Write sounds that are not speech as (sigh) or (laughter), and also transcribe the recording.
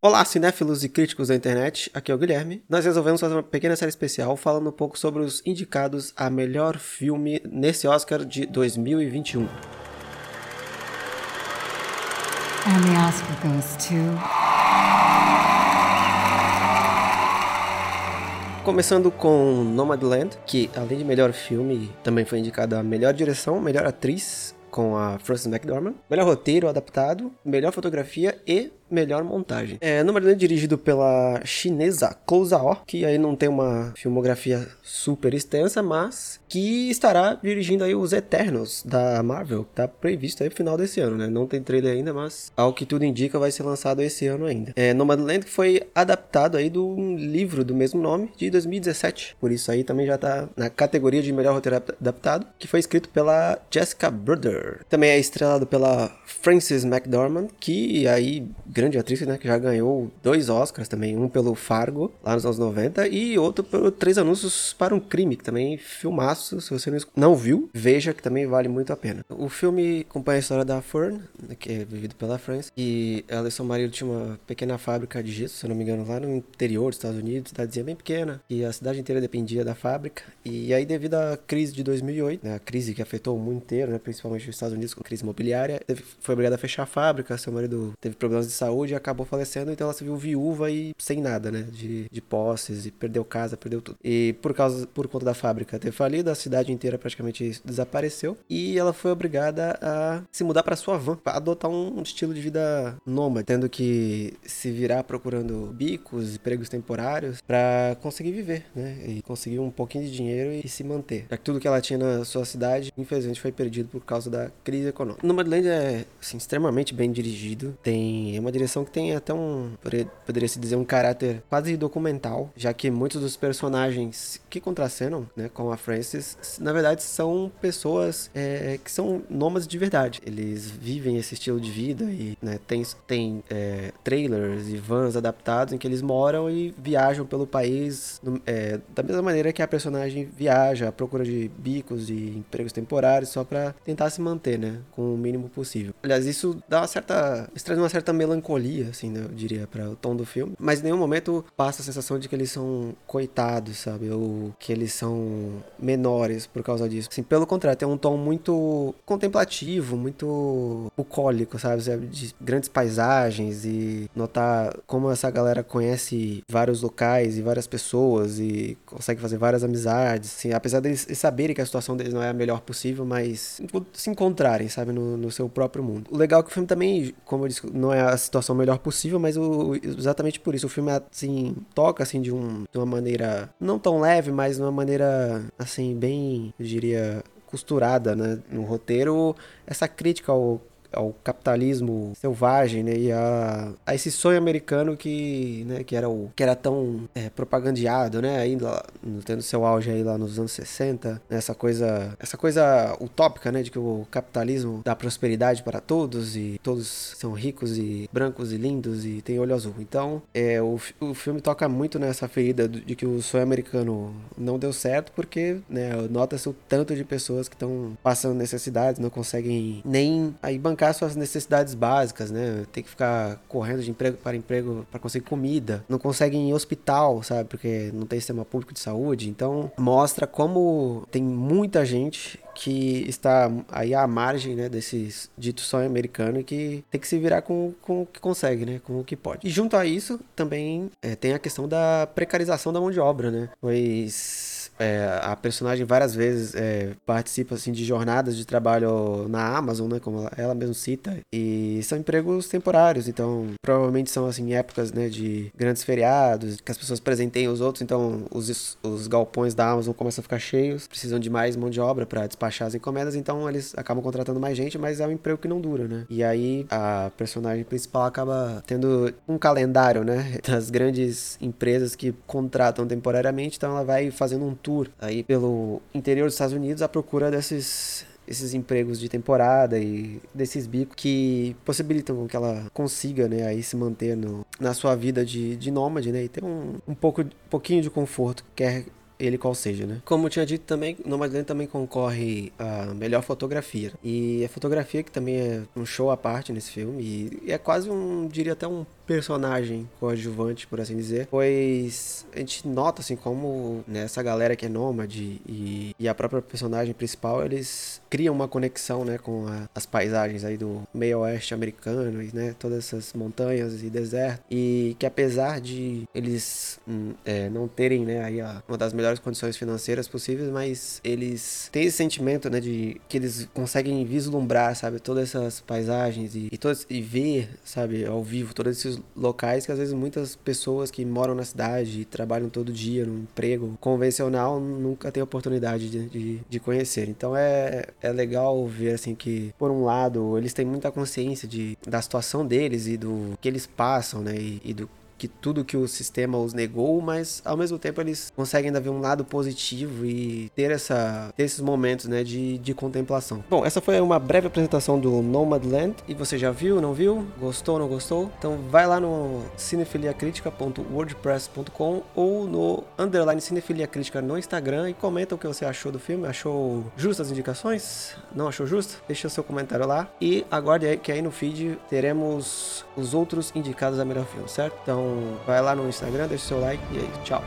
Olá, cinéfilos e críticos da internet, aqui é o Guilherme. Nós resolvemos fazer uma pequena série especial falando um pouco sobre os indicados a melhor filme nesse Oscar de 2021. And the Oscar goes to. Começando com Nomadland, que além de melhor filme, também foi indicado a melhor direção, melhor atriz, com a Frances McDormand, melhor roteiro adaptado, melhor fotografia e melhor montagem. É, Nomadland é dirigido pela chinesa Kou Zhao, que aí não tem uma filmografia super extensa, mas que estará dirigindo aí os Eternos da Marvel, que tá previsto aí no final desse ano, né? Não tem trailer ainda, mas ao que tudo indica vai ser lançado esse ano ainda. É, Nomadland que foi adaptado aí do livro do mesmo nome de 2017, por isso aí também já tá na categoria de melhor roteiro adaptado, que foi escrito pela Jessica Bruder. Também é estrelado pela Frances McDormand, que aí grande atriz, né? Que já ganhou dois Oscars também. Um pelo Fargo, lá nos anos 90, e outro pelo Três Anúncios para um Crime, que também é filmaço. Se você não viu, veja que também vale muito a pena. O filme acompanha a história da Fern, né, que é vivido pela France, e ela e seu marido tinham uma pequena fábrica de gesso, se eu não me engano, lá no interior dos Estados Unidos, cidadezinha bem pequena, e a cidade inteira dependia da fábrica. E aí, devido à crise de 2008, né, a crise que afetou o mundo inteiro, né, principalmente os Estados Unidos com crise imobiliária, teve, foi obrigada a fechar a fábrica, seu marido teve problemas de saúde saúde e acabou falecendo, então ela se viu viúva e sem nada, né? De, de posses, e perdeu casa, perdeu tudo. E por causa, por conta da fábrica ter falido, a cidade inteira praticamente desapareceu e ela foi obrigada a se mudar para sua van, para adotar um, estilo de vida nômade, tendo que se virar procurando bicos, empregos temporários para conseguir viver, né? E conseguir um pouquinho de dinheiro e se manter. Já que tudo que ela tinha na sua cidade, infelizmente, foi perdido por causa da crise econômica. Nomadland é assim, extremamente bem dirigido, tem uma direção que tem até um, poderia se dizer, um caráter quase documental, já que muitos dos personagens que contracenam, né, com a Frances, na verdade são pessoas é, que são nômades de verdade. Eles vivem esse estilo de vida e né, tem, tem é, trailers e vans adaptados em que eles moram e viajam pelo país é, da mesma maneira que a personagem viaja à procura de bicos e empregos temporários só para tentar se manter, né, com o mínimo possível. Aliás, isso dá uma certa, traz uma certa melancolia melancolia, assim, eu diria, para o tom do filme. Mas em nenhum momento passa a sensação de que eles são coitados, sabe? Ou que eles são menores por causa disso. Assim, pelo contrário, tem um tom muito contemplativo, muito bucólico, sabe? De grandes paisagens e notar como essa galera conhece vários locais e várias pessoas e consegue fazer várias amizades, assim, apesar deles saberem que a situação deles não é a melhor possível, mas se encontrarem, sabe, no, no seu próprio mundo. O legal é que o filme também, como eu disse, não é a situação melhor possível, mas o, exatamente por isso. O filme assim toca assim de, um, de uma maneira não tão leve, mas de uma maneira assim bem, eu diria, costurada, né, no roteiro, essa crítica ao ao capitalismo selvagem, né, e a, a esse sonho americano que, né, que era o que era tão é, propagandeado, né, ainda tendo seu auge aí lá nos anos 60, né, essa coisa, essa coisa utópica, né, de que o capitalismo dá prosperidade para todos e todos são ricos e brancos e lindos e tem olho azul. Então, é, o, o filme toca muito nessa ferida de que o sonho americano não deu certo porque, né, nota-se o tanto de pessoas que estão passando necessidades, não conseguem nem aí bancar bancar suas necessidades básicas, né? Tem que ficar correndo de emprego para emprego para conseguir comida. Não consegue ir em hospital, sabe? Porque não tem sistema público de saúde. Então, mostra como tem muita gente que está aí à margem, né, desse dito sonho americano e que tem que se virar com, com o que consegue, né, com o que pode. E junto a isso, também é, tem a questão da precarização da mão de obra, né? Pois é, a personagem várias vezes é, participa assim de jornadas de trabalho na Amazon, né, como ela, ela mesma cita, e são empregos temporários, então provavelmente são assim épocas, né, de grandes feriados, que as pessoas presentem os outros, então os, os galpões da Amazon começam a ficar cheios, precisam de mais mão de obra para despachar as encomendas, então eles acabam contratando mais gente, mas é um emprego que não dura, né? E aí a personagem principal acaba tendo um calendário, né, (laughs) das grandes empresas que contratam temporariamente, então ela vai fazendo um tour aí pelo interior dos Estados Unidos à procura desses esses empregos de temporada e desses bicos que possibilitam que ela consiga, né, aí se manter no, na sua vida de, de nômade, né, e ter um, um pouco, um pouquinho de conforto, quer ele qual seja, né? Como eu tinha dito também, Nomadland também concorre a melhor fotografia. E a fotografia que também é um show à parte nesse filme e é quase um, diria até um personagem coadjuvante, por assim dizer, pois a gente nota assim como né, galera que é nômade e, e a própria personagem principal, eles criam uma conexão, né, com a, as paisagens aí do meio oeste americano, e, né, todas essas montanhas e deserto, e que apesar de eles hum, é, não terem, né, aí a, uma das melhores condições financeiras possíveis, mas eles têm esse sentimento, né, de que eles conseguem vislumbrar, sabe, todas essas paisagens e, e, todas, e ver, sabe, ao vivo todos esses locais que às vezes muitas pessoas que moram na cidade e trabalham todo dia num emprego convencional nunca têm oportunidade de, de, de conhecer. Então é, é legal ver assim que, por um lado, eles têm muita consciência de, da situação deles e do que eles passam, né? E, e do que tudo que o sistema os negou, mas ao mesmo tempo eles conseguem ainda ver um lado positivo e ter, essa, ter esses momentos né, de, de contemplação. Bom, essa foi uma breve apresentação do Nomadland e você já viu, não viu? Gostou, não gostou? Então vai lá no cinefiliacritica.wordpress.com ou no underline cinefilia crítica no Instagram e comenta o que você achou do filme. Achou justas as indicações? Não achou justo? Deixa seu comentário lá e aguarde aí que aí no feed teremos os outros indicados a melhor filme, certo? Então vai lá no Instagram, deixa o seu like e aí, tchau.